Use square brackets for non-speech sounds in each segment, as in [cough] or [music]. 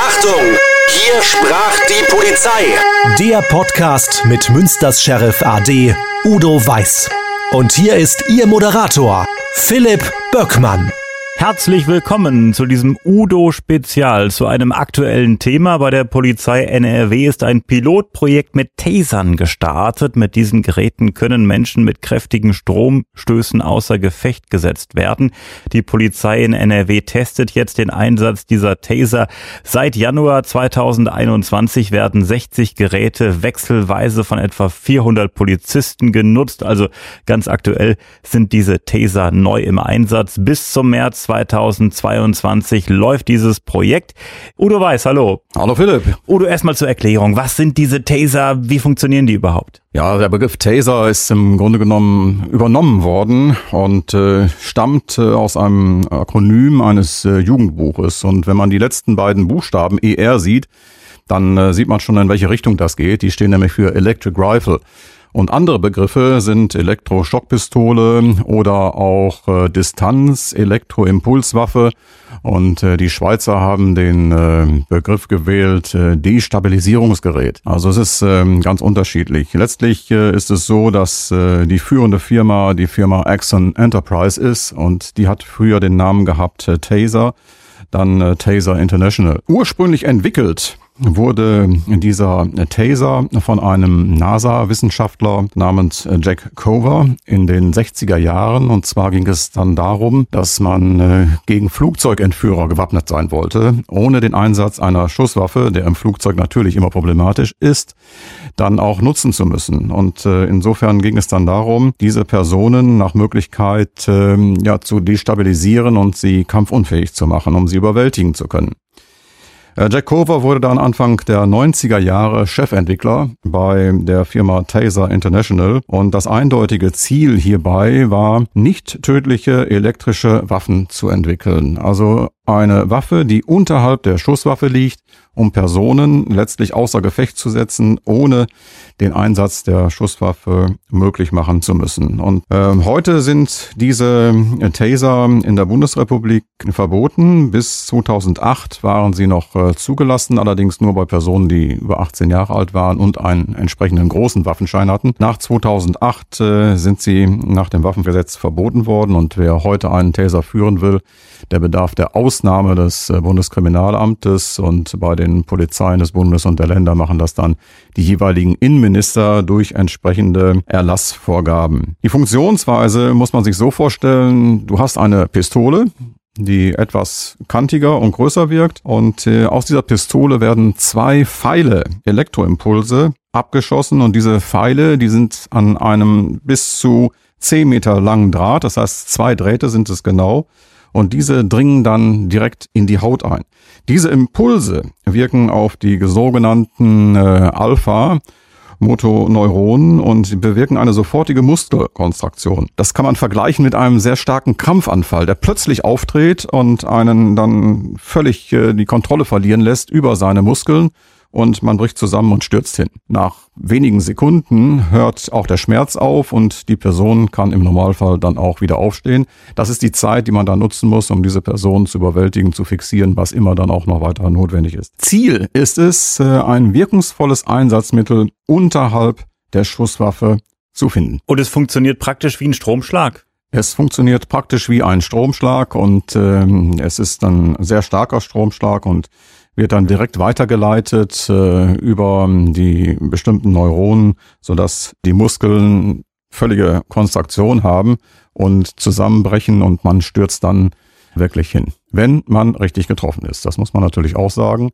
Achtung! Hier sprach die Polizei. Der Podcast mit Münsters Sheriff AD Udo Weiß. Und hier ist Ihr Moderator, Philipp Böckmann. Herzlich willkommen zu diesem Udo-Spezial, zu einem aktuellen Thema. Bei der Polizei NRW ist ein Pilotprojekt mit Tasern gestartet. Mit diesen Geräten können Menschen mit kräftigen Stromstößen außer Gefecht gesetzt werden. Die Polizei in NRW testet jetzt den Einsatz dieser Taser. Seit Januar 2021 werden 60 Geräte wechselweise von etwa 400 Polizisten genutzt. Also ganz aktuell sind diese Taser neu im Einsatz. Bis zum März 2022 läuft dieses Projekt. Udo Weiß, hallo. Hallo Philipp. Udo, erstmal zur Erklärung. Was sind diese Taser? Wie funktionieren die überhaupt? Ja, der Begriff Taser ist im Grunde genommen übernommen worden und äh, stammt äh, aus einem Akronym eines äh, Jugendbuches. Und wenn man die letzten beiden Buchstaben ER sieht, dann äh, sieht man schon, in welche Richtung das geht. Die stehen nämlich für Electric Rifle. Und andere Begriffe sind Elektroschockpistole oder auch äh, Distanz, Elektroimpulswaffe. Und äh, die Schweizer haben den äh, Begriff gewählt äh, Destabilisierungsgerät. Also es ist äh, ganz unterschiedlich. Letztlich äh, ist es so, dass äh, die führende Firma die Firma Axon Enterprise ist und die hat früher den Namen gehabt äh, Taser, dann äh, Taser International. Ursprünglich entwickelt wurde dieser Taser von einem NASA-Wissenschaftler namens Jack Cover in den 60er Jahren. Und zwar ging es dann darum, dass man äh, gegen Flugzeugentführer gewappnet sein wollte, ohne den Einsatz einer Schusswaffe, der im Flugzeug natürlich immer problematisch ist, dann auch nutzen zu müssen. Und äh, insofern ging es dann darum, diese Personen nach Möglichkeit ähm, ja, zu destabilisieren und sie kampfunfähig zu machen, um sie überwältigen zu können. Äh, Jack Cover wurde dann Anfang der 90er Jahre Chefentwickler bei der Firma Taser International und das eindeutige Ziel hierbei war, nicht tödliche elektrische Waffen zu entwickeln. Also eine Waffe, die unterhalb der Schusswaffe liegt, um Personen letztlich außer Gefecht zu setzen, ohne den Einsatz der Schusswaffe möglich machen zu müssen. Und äh, heute sind diese Taser in der Bundesrepublik verboten. Bis 2008 waren sie noch äh, zugelassen, allerdings nur bei Personen, die über 18 Jahre alt waren und einen entsprechenden großen Waffenschein hatten. Nach 2008 äh, sind sie nach dem Waffengesetz verboten worden und wer heute einen Taser führen will, der bedarf der Ausnahme des äh, Bundeskriminalamtes und bei den Polizeien des Bundes und der Länder machen das dann die jeweiligen Innenminister durch entsprechende Erlassvorgaben. Die Funktionsweise muss man sich so vorstellen, du hast eine Pistole, die etwas kantiger und größer wirkt. Und äh, aus dieser Pistole werden zwei Pfeile, Elektroimpulse, abgeschossen. Und diese Pfeile, die sind an einem bis zu 10 Meter langen Draht, das heißt zwei Drähte sind es genau, und diese dringen dann direkt in die Haut ein. Diese Impulse wirken auf die sogenannten äh, Alpha Motoneuronen und bewirken eine sofortige Muskelkonstraktion. Das kann man vergleichen mit einem sehr starken Krampfanfall, der plötzlich auftritt und einen dann völlig äh, die Kontrolle verlieren lässt über seine Muskeln und man bricht zusammen und stürzt hin. Nach wenigen Sekunden hört auch der Schmerz auf und die Person kann im Normalfall dann auch wieder aufstehen. Das ist die Zeit, die man da nutzen muss, um diese Person zu überwältigen, zu fixieren, was immer dann auch noch weiter notwendig ist. Ziel ist es, äh, ein wirkungsvolles Einsatzmittel unterhalb der Schusswaffe zu finden. Und es funktioniert praktisch wie ein Stromschlag. Es funktioniert praktisch wie ein Stromschlag und ähm, es ist dann sehr starker Stromschlag und wird dann direkt weitergeleitet äh, über die bestimmten Neuronen, sodass die Muskeln völlige Konstraktion haben und zusammenbrechen und man stürzt dann wirklich hin, wenn man richtig getroffen ist. Das muss man natürlich auch sagen.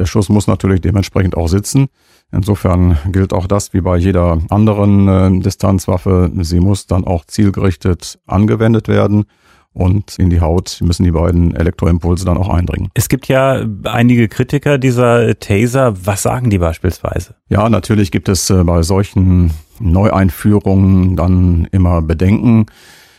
Der Schuss muss natürlich dementsprechend auch sitzen. Insofern gilt auch das wie bei jeder anderen äh, Distanzwaffe. Sie muss dann auch zielgerichtet angewendet werden und in die Haut müssen die beiden Elektroimpulse dann auch eindringen. Es gibt ja einige Kritiker dieser Taser. Was sagen die beispielsweise? Ja, natürlich gibt es äh, bei solchen Neueinführungen dann immer Bedenken.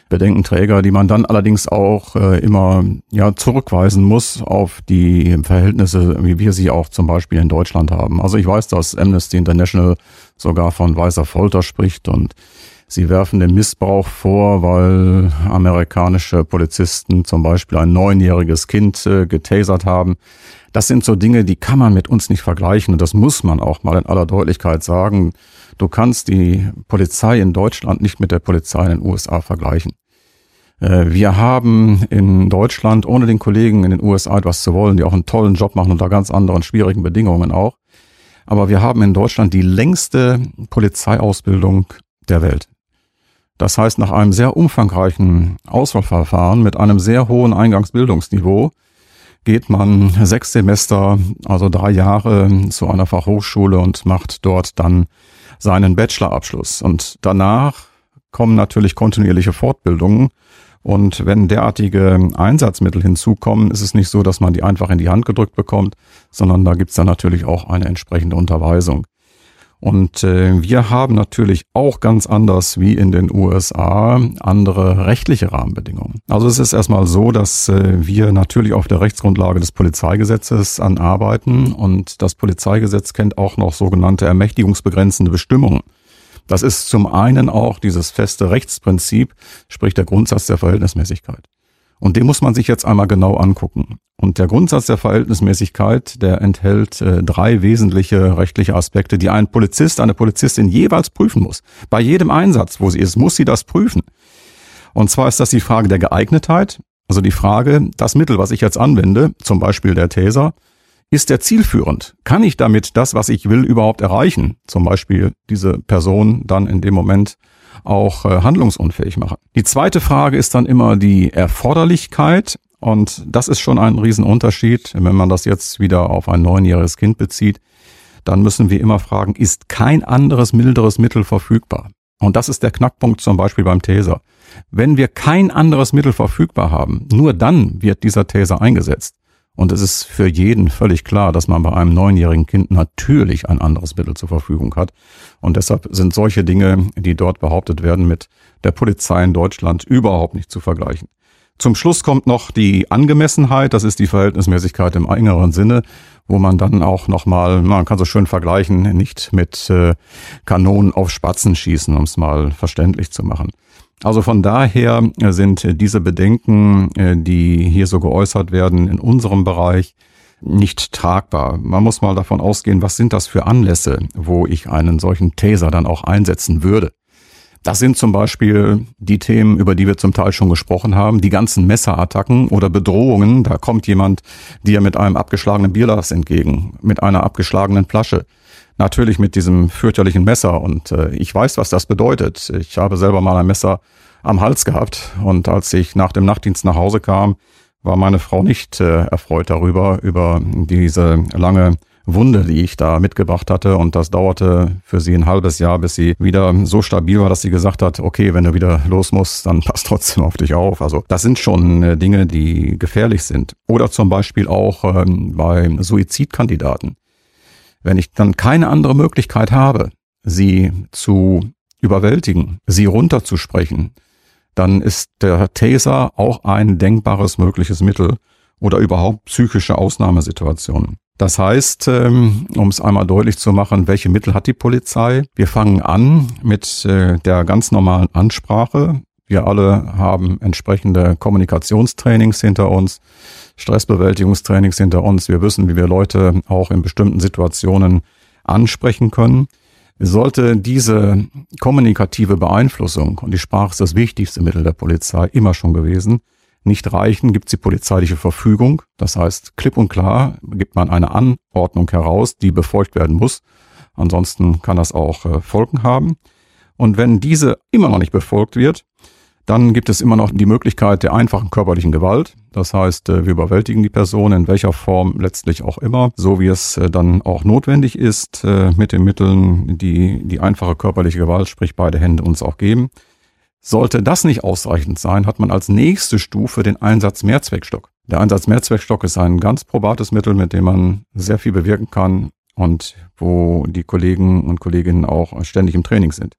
Bedenkenträger, die man dann allerdings auch äh, immer ja zurückweisen muss auf die Verhältnisse, wie wir sie auch zum Beispiel in Deutschland haben. Also ich weiß, dass Amnesty International sogar von weißer Folter spricht und Sie werfen den Missbrauch vor, weil amerikanische Polizisten zum Beispiel ein neunjähriges Kind äh, getasert haben. Das sind so Dinge, die kann man mit uns nicht vergleichen und das muss man auch mal in aller Deutlichkeit sagen. Du kannst die Polizei in Deutschland nicht mit der Polizei in den USA vergleichen. Äh, wir haben in Deutschland, ohne den Kollegen in den USA etwas zu wollen, die auch einen tollen Job machen unter ganz anderen schwierigen Bedingungen auch. Aber wir haben in Deutschland die längste Polizeiausbildung der Welt. Das heißt, nach einem sehr umfangreichen Auswahlverfahren mit einem sehr hohen Eingangsbildungsniveau geht man sechs Semester, also drei Jahre zu einer Fachhochschule und macht dort dann seinen Bachelorabschluss. Und danach kommen natürlich kontinuierliche Fortbildungen. Und wenn derartige Einsatzmittel hinzukommen, ist es nicht so, dass man die einfach in die Hand gedrückt bekommt, sondern da gibt es dann natürlich auch eine entsprechende Unterweisung. Und äh, wir haben natürlich auch ganz anders wie in den USA andere rechtliche Rahmenbedingungen. Also es ist erstmal so, dass äh, wir natürlich auf der Rechtsgrundlage des Polizeigesetzes anarbeiten und das Polizeigesetz kennt auch noch sogenannte ermächtigungsbegrenzende Bestimmungen. Das ist zum einen auch dieses feste Rechtsprinzip, sprich der Grundsatz der Verhältnismäßigkeit. Und den muss man sich jetzt einmal genau angucken. Und der Grundsatz der Verhältnismäßigkeit, der enthält äh, drei wesentliche rechtliche Aspekte, die ein Polizist, eine Polizistin jeweils prüfen muss. Bei jedem Einsatz, wo sie ist, muss sie das prüfen. Und zwar ist das die Frage der Geeignetheit, also die Frage, das Mittel, was ich jetzt anwende, zum Beispiel der Taser, ist der zielführend? Kann ich damit das, was ich will, überhaupt erreichen? Zum Beispiel diese Person dann in dem Moment auch äh, handlungsunfähig machen. Die zweite Frage ist dann immer die Erforderlichkeit. Und das ist schon ein Riesenunterschied. Wenn man das jetzt wieder auf ein neunjähriges Kind bezieht, dann müssen wir immer fragen, ist kein anderes milderes Mittel verfügbar? Und das ist der Knackpunkt zum Beispiel beim Taser. Wenn wir kein anderes Mittel verfügbar haben, nur dann wird dieser Taser eingesetzt. Und es ist für jeden völlig klar, dass man bei einem neunjährigen Kind natürlich ein anderes Mittel zur Verfügung hat. Und deshalb sind solche Dinge, die dort behauptet werden, mit der Polizei in Deutschland überhaupt nicht zu vergleichen. Zum Schluss kommt noch die Angemessenheit, das ist die Verhältnismäßigkeit im engeren Sinne, wo man dann auch nochmal, man kann so schön vergleichen, nicht mit äh, Kanonen auf Spatzen schießen, um es mal verständlich zu machen. Also von daher sind diese Bedenken, äh, die hier so geäußert werden, in unserem Bereich nicht tragbar. Man muss mal davon ausgehen, was sind das für Anlässe, wo ich einen solchen Taser dann auch einsetzen würde. Das sind zum Beispiel die Themen, über die wir zum Teil schon gesprochen haben, die ganzen Messerattacken oder Bedrohungen. Da kommt jemand dir mit einem abgeschlagenen Bierglas entgegen, mit einer abgeschlagenen Flasche natürlich mit diesem fürchterlichen Messer. Und äh, ich weiß, was das bedeutet. Ich habe selber mal ein Messer am Hals gehabt. Und als ich nach dem Nachtdienst nach Hause kam, war meine Frau nicht äh, erfreut darüber, über diese lange Wunde, die ich da mitgebracht hatte. Und das dauerte für sie ein halbes Jahr, bis sie wieder so stabil war, dass sie gesagt hat, okay, wenn du wieder los musst, dann [laughs] pass trotzdem auf dich auf. Also das sind schon äh, Dinge, die gefährlich sind. Oder zum Beispiel auch ähm, bei Suizidkandidaten. Wenn ich dann keine andere Möglichkeit habe, sie zu überwältigen, sie runterzusprechen, dann ist der Taser auch ein denkbares mögliches Mittel oder überhaupt psychische Ausnahmesituationen. Das heißt, ähm, um es einmal deutlich zu machen, welche Mittel hat die Polizei? Wir fangen an mit äh, der ganz normalen Ansprache. Wir alle haben entsprechende Kommunikationstrainings hinter uns. Stressbewältigungstrainings hinter uns. Wir wissen, wie wir Leute auch in bestimmten Situationen ansprechen können. Sollte diese kommunikative Beeinflussung, und die Sprache ist das wichtigste Mittel der Polizei, immer schon gewesen, nicht reichen, gibt es die polizeiliche Verfügung. Das heißt, klipp und klar gibt man eine Anordnung heraus, die befolgt werden muss. Ansonsten kann das auch äh, Folgen haben. Und wenn diese immer noch nicht befolgt wird, dann gibt es immer noch die Möglichkeit der einfachen körperlichen Gewalt. Das heißt, äh, wir überwältigen die Person in welcher Form letztlich auch immer, so wie es äh, dann auch notwendig ist, äh, mit den Mitteln, die die einfache körperliche Gewalt, sprich beide Hände uns auch geben. Sollte das nicht ausreichend sein, hat man als nächste Stufe den Einsatz Mehrzweckstock. Der Einsatz Mehrzweckstock ist ein ganz probates Mittel, mit dem man sehr viel bewirken kann und wo die Kollegen und Kolleginnen auch ständig im Training sind.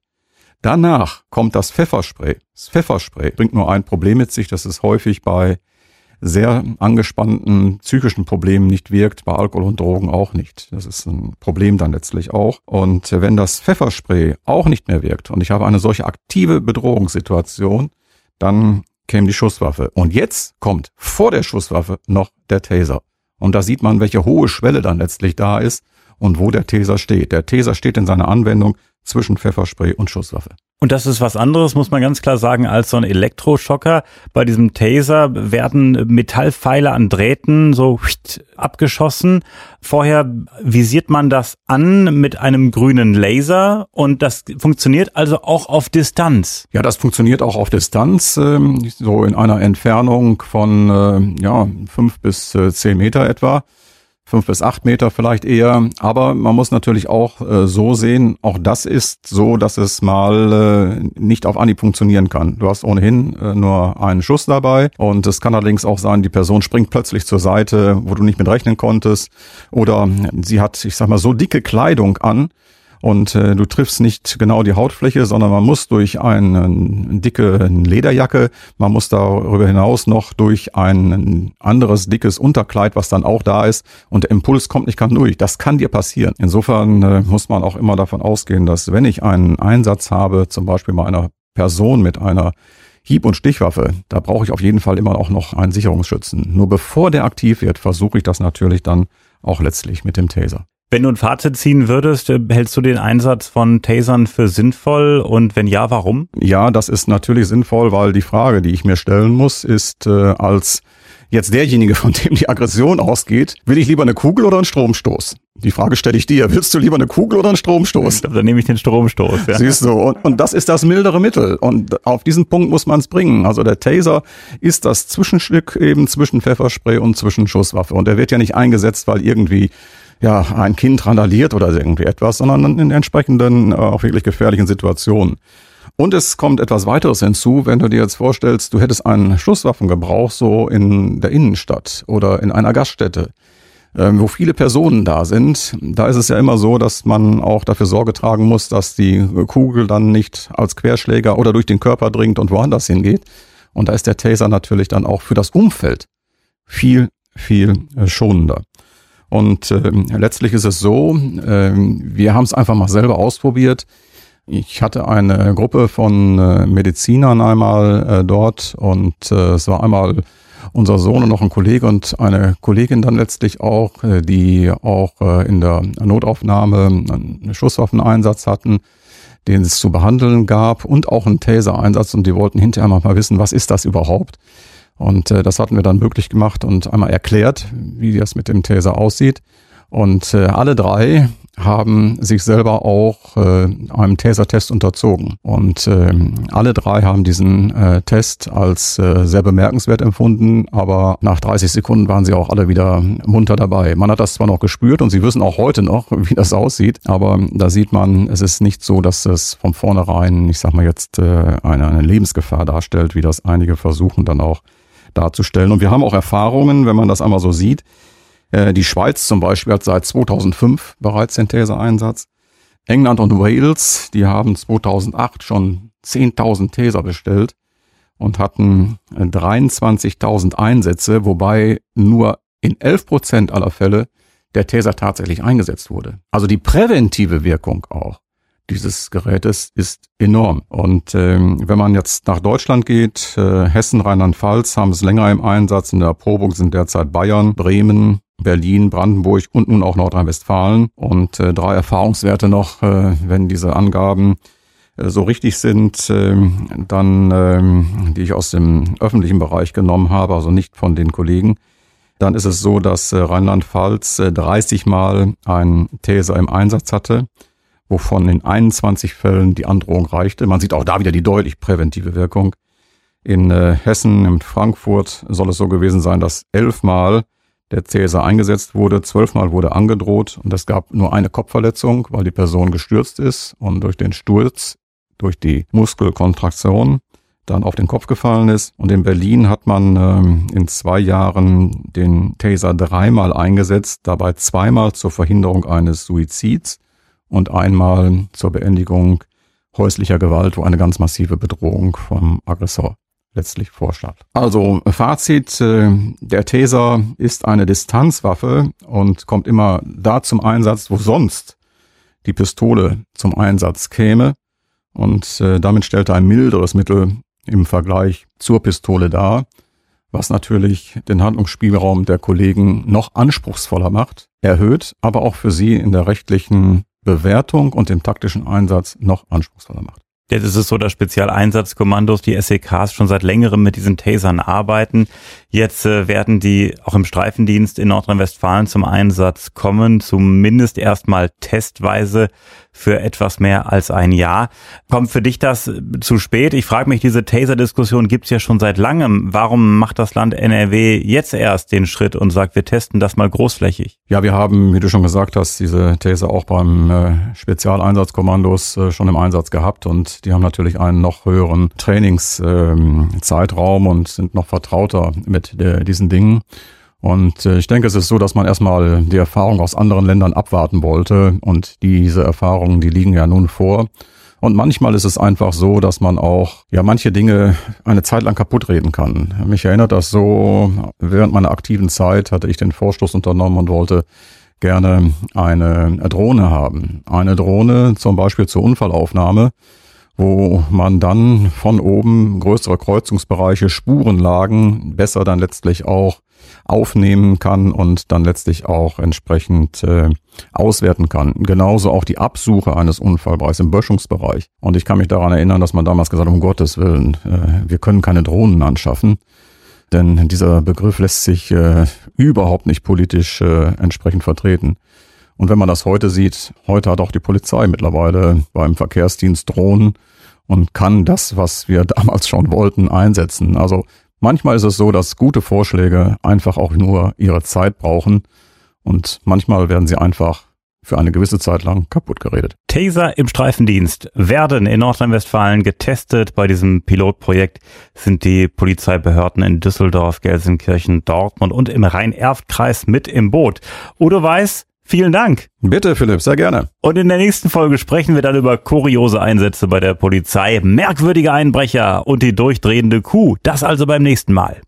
Danach kommt das Pfefferspray. Das Pfefferspray bringt nur ein Problem mit sich, das ist häufig bei sehr angespannten psychischen Problemen nicht wirkt, bei Alkohol und Drogen auch nicht. Das ist ein Problem dann letztlich auch. Und wenn das Pfefferspray auch nicht mehr wirkt und ich habe eine solche aktive Bedrohungssituation, dann käme die Schusswaffe. Und jetzt kommt vor der Schusswaffe noch der Taser. Und da sieht man, welche hohe Schwelle dann letztlich da ist und wo der Taser steht. Der Taser steht in seiner Anwendung zwischen Pfefferspray und Schusswaffe. Und das ist was anderes, muss man ganz klar sagen, als so ein Elektroschocker. Bei diesem Taser werden Metallpfeile an Drähten so abgeschossen. Vorher visiert man das an mit einem grünen Laser und das funktioniert also auch auf Distanz. Ja, das funktioniert auch auf Distanz, ähm, so in einer Entfernung von äh, ja, fünf bis äh, zehn Meter etwa fünf bis acht Meter vielleicht eher. Aber man muss natürlich auch äh, so sehen, auch das ist so, dass es mal äh, nicht auf Anhieb funktionieren kann. Du hast ohnehin äh, nur einen Schuss dabei und es kann allerdings auch sein, die Person springt plötzlich zur Seite, wo du nicht mit rechnen konntest oder sie hat, ich sag mal, so dicke Kleidung an, und äh, du triffst nicht genau die Hautfläche, sondern man muss durch eine, dicke Lederjacke, man muss darüber hinaus noch durch ein anderes dickes Unterkleid, was dann auch da ist und der Impuls kommt nicht ganz durch. Das kann dir passieren. Insofern äh, muss man auch immer davon ausgehen, dass wenn ich einen Einsatz habe, zum Beispiel bei einer Person mit einer Hieb- und Stichwaffe, da brauche ich auf jeden Fall immer auch noch einen Sicherungsschützen. Nur bevor der aktiv wird, versuche ich das natürlich dann auch letztlich mit dem Taser. Wenn du ein Fazit ziehen würdest, hältst du den Einsatz von Tasern für sinnvoll und wenn ja, warum? Ja, das ist natürlich sinnvoll, weil die Frage, die ich mir stellen muss, ist äh, als jetzt derjenige, von dem die Aggression ausgeht, will ich lieber eine Kugel oder einen Stromstoß? Die Frage stelle ich dir. Willst du lieber eine Kugel oder einen Stromstoß? Dann nehme ich den Stromstoß. Ja. Siehst du, und, und das ist das mildere Mittel. Und auf diesen Punkt muss man es bringen. Also der Taser ist das Zwischenstück eben zwischen Pfefferspray und zwischen Schusswaffe. Und er wird ja nicht eingesetzt, weil irgendwie ja, ein Kind randaliert oder irgendwie etwas, sondern in entsprechenden, äh, auch wirklich gefährlichen Situationen. Und es kommt etwas weiteres hinzu, wenn du dir jetzt vorstellst, du hättest einen Schusswaffengebrauch so in der Innenstadt oder in einer Gaststätte, ähm, wo viele Personen da sind. Da ist es ja immer so, dass man auch dafür Sorge tragen muss, dass die Kugel dann nicht als Querschläger oder durch den Körper dringt und woanders hingeht. Und da ist der Taser natürlich dann auch für das Umfeld viel, viel äh, schonender. Und äh, letztlich ist es so, äh, wir haben es einfach mal selber ausprobiert. Ich hatte eine Gruppe von äh, Medizinern einmal äh, dort und äh, es war einmal unser Sohn und noch ein Kollege und eine Kollegin dann letztlich auch, äh, die auch äh, in der Notaufnahme einen Schusswaffeneinsatz hatten, den es zu behandeln gab und auch einen Taser-Einsatz und die wollten hinterher mal wissen, was ist das überhaupt? Und äh, das hatten wir dann möglich gemacht und einmal erklärt, wie das mit dem Taser aussieht. Und äh, alle drei haben sich selber auch äh, einem Taser-Test unterzogen. Und äh, alle drei haben diesen äh, Test als äh, sehr bemerkenswert empfunden, aber nach 30 Sekunden waren sie auch alle wieder munter dabei. Man hat das zwar noch gespürt und sie wissen auch heute noch, [laughs] wie das aussieht, aber da sieht man, es ist nicht so, dass es von vornherein, ich sag mal jetzt, äh, eine, eine Lebensgefahr darstellt, wie das einige versuchen dann auch darzustellen. Und wir haben auch Erfahrungen, wenn man das einmal so sieht. Äh, die Schweiz zum Beispiel hat seit 2005 bereits den Taser-Einsatz. England und Wales, die haben 2008 schon 10.000 Taser bestellt und hatten 23.000 Einsätze, wobei nur in 11 Prozent aller Fälle der Taser tatsächlich eingesetzt wurde. Also die präventive Wirkung auch dieses Gerätes ist enorm. Und ähm, wenn man jetzt nach Deutschland geht, äh, Hessen, Rheinland-Pfalz haben es länger im Einsatz. In der Erprobung sind derzeit Bayern, Bremen, Berlin, Brandenburg und nun auch Nordrhein-Westfalen. Und äh, drei Erfahrungswerte noch, äh, wenn diese Angaben äh, so richtig sind, äh, dann, äh, die ich aus dem öffentlichen Bereich genommen habe, also nicht von den Kollegen, dann ist es so, dass äh, Rheinland-Pfalz äh, 30 Mal ein Taser im Einsatz hatte wovon in 21 Fällen die Androhung reichte. Man sieht auch da wieder die deutlich präventive Wirkung. In äh, Hessen, in Frankfurt soll es so gewesen sein, dass elfmal der Cäsar eingesetzt wurde, zwölfmal wurde angedroht und es gab nur eine Kopfverletzung, weil die Person gestürzt ist und durch den Sturz, durch die Muskelkontraktion dann auf den Kopf gefallen ist. Und in Berlin hat man ähm, in zwei Jahren den Taser dreimal eingesetzt, dabei zweimal zur Verhinderung eines Suizids und einmal zur Beendigung häuslicher Gewalt, wo eine ganz massive Bedrohung vom Aggressor letztlich vorschlägt. Also Fazit, äh, der Taser ist eine Distanzwaffe und kommt immer da zum Einsatz, wo sonst die Pistole zum Einsatz käme. Und äh, damit stellt er ein milderes Mittel im Vergleich zur Pistole dar, was natürlich den Handlungsspielraum der Kollegen noch anspruchsvoller macht, erhöht, aber auch für sie in der rechtlichen Bewertung und dem taktischen Einsatz noch anspruchsvoller macht. Jetzt ist es so, dass Spezialeinsatzkommandos, die SEKs, schon seit längerem mit diesen Tasern arbeiten. Jetzt äh, werden die auch im Streifendienst in Nordrhein-Westfalen zum Einsatz kommen, zumindest erstmal testweise für etwas mehr als ein Jahr. Kommt für dich das zu spät? Ich frage mich, diese Taser-Diskussion gibt's ja schon seit langem. Warum macht das Land NRW jetzt erst den Schritt und sagt, wir testen das mal großflächig? Ja, wir haben, wie du schon gesagt hast, diese Taser auch beim äh, Spezialeinsatzkommandos äh, schon im Einsatz gehabt und die haben natürlich einen noch höheren Trainingszeitraum ähm, und sind noch vertrauter mit äh, diesen Dingen. Und äh, ich denke, es ist so, dass man erstmal die Erfahrung aus anderen Ländern abwarten wollte. Und diese Erfahrungen, die liegen ja nun vor. Und manchmal ist es einfach so, dass man auch ja manche Dinge eine Zeit lang kaputt reden kann. Mich erinnert das so, während meiner aktiven Zeit hatte ich den Vorstoß unternommen und wollte gerne eine Drohne haben. Eine Drohne zum Beispiel zur Unfallaufnahme, wo man dann von oben größere Kreuzungsbereiche, Spurenlagen besser dann letztlich auch aufnehmen kann und dann letztlich auch entsprechend äh, auswerten kann. Genauso auch die Absuche eines Unfallbereichs im Böschungsbereich. Und ich kann mich daran erinnern, dass man damals gesagt hat, um Gottes Willen, äh, wir können keine Drohnen anschaffen. Denn dieser Begriff lässt sich äh, überhaupt nicht politisch äh, entsprechend vertreten. Und wenn man das heute sieht, heute hat auch die Polizei mittlerweile beim Verkehrsdienst Drohnen und kann das, was wir [laughs] damals schon wollten, einsetzen. Also Manchmal ist es so, dass gute Vorschläge einfach auch nur ihre Zeit brauchen und manchmal werden sie einfach für eine gewisse Zeit lang kaputt geredet. Taser im Streifendienst werden in Nordrhein-Westfalen getestet. Bei diesem Pilotprojekt sind die Polizeibehörden in Düsseldorf, Gelsenkirchen, Dortmund und im Rhein-Erft-Kreis mit im Boot. Udo Weiß, Vielen Dank. Bitte, Philipp, sehr gerne. Und in der nächsten Folge sprechen wir dann über kuriose Einsätze bei der Polizei, merkwürdige Einbrecher und die durchdrehende Kuh. Das also beim nächsten Mal.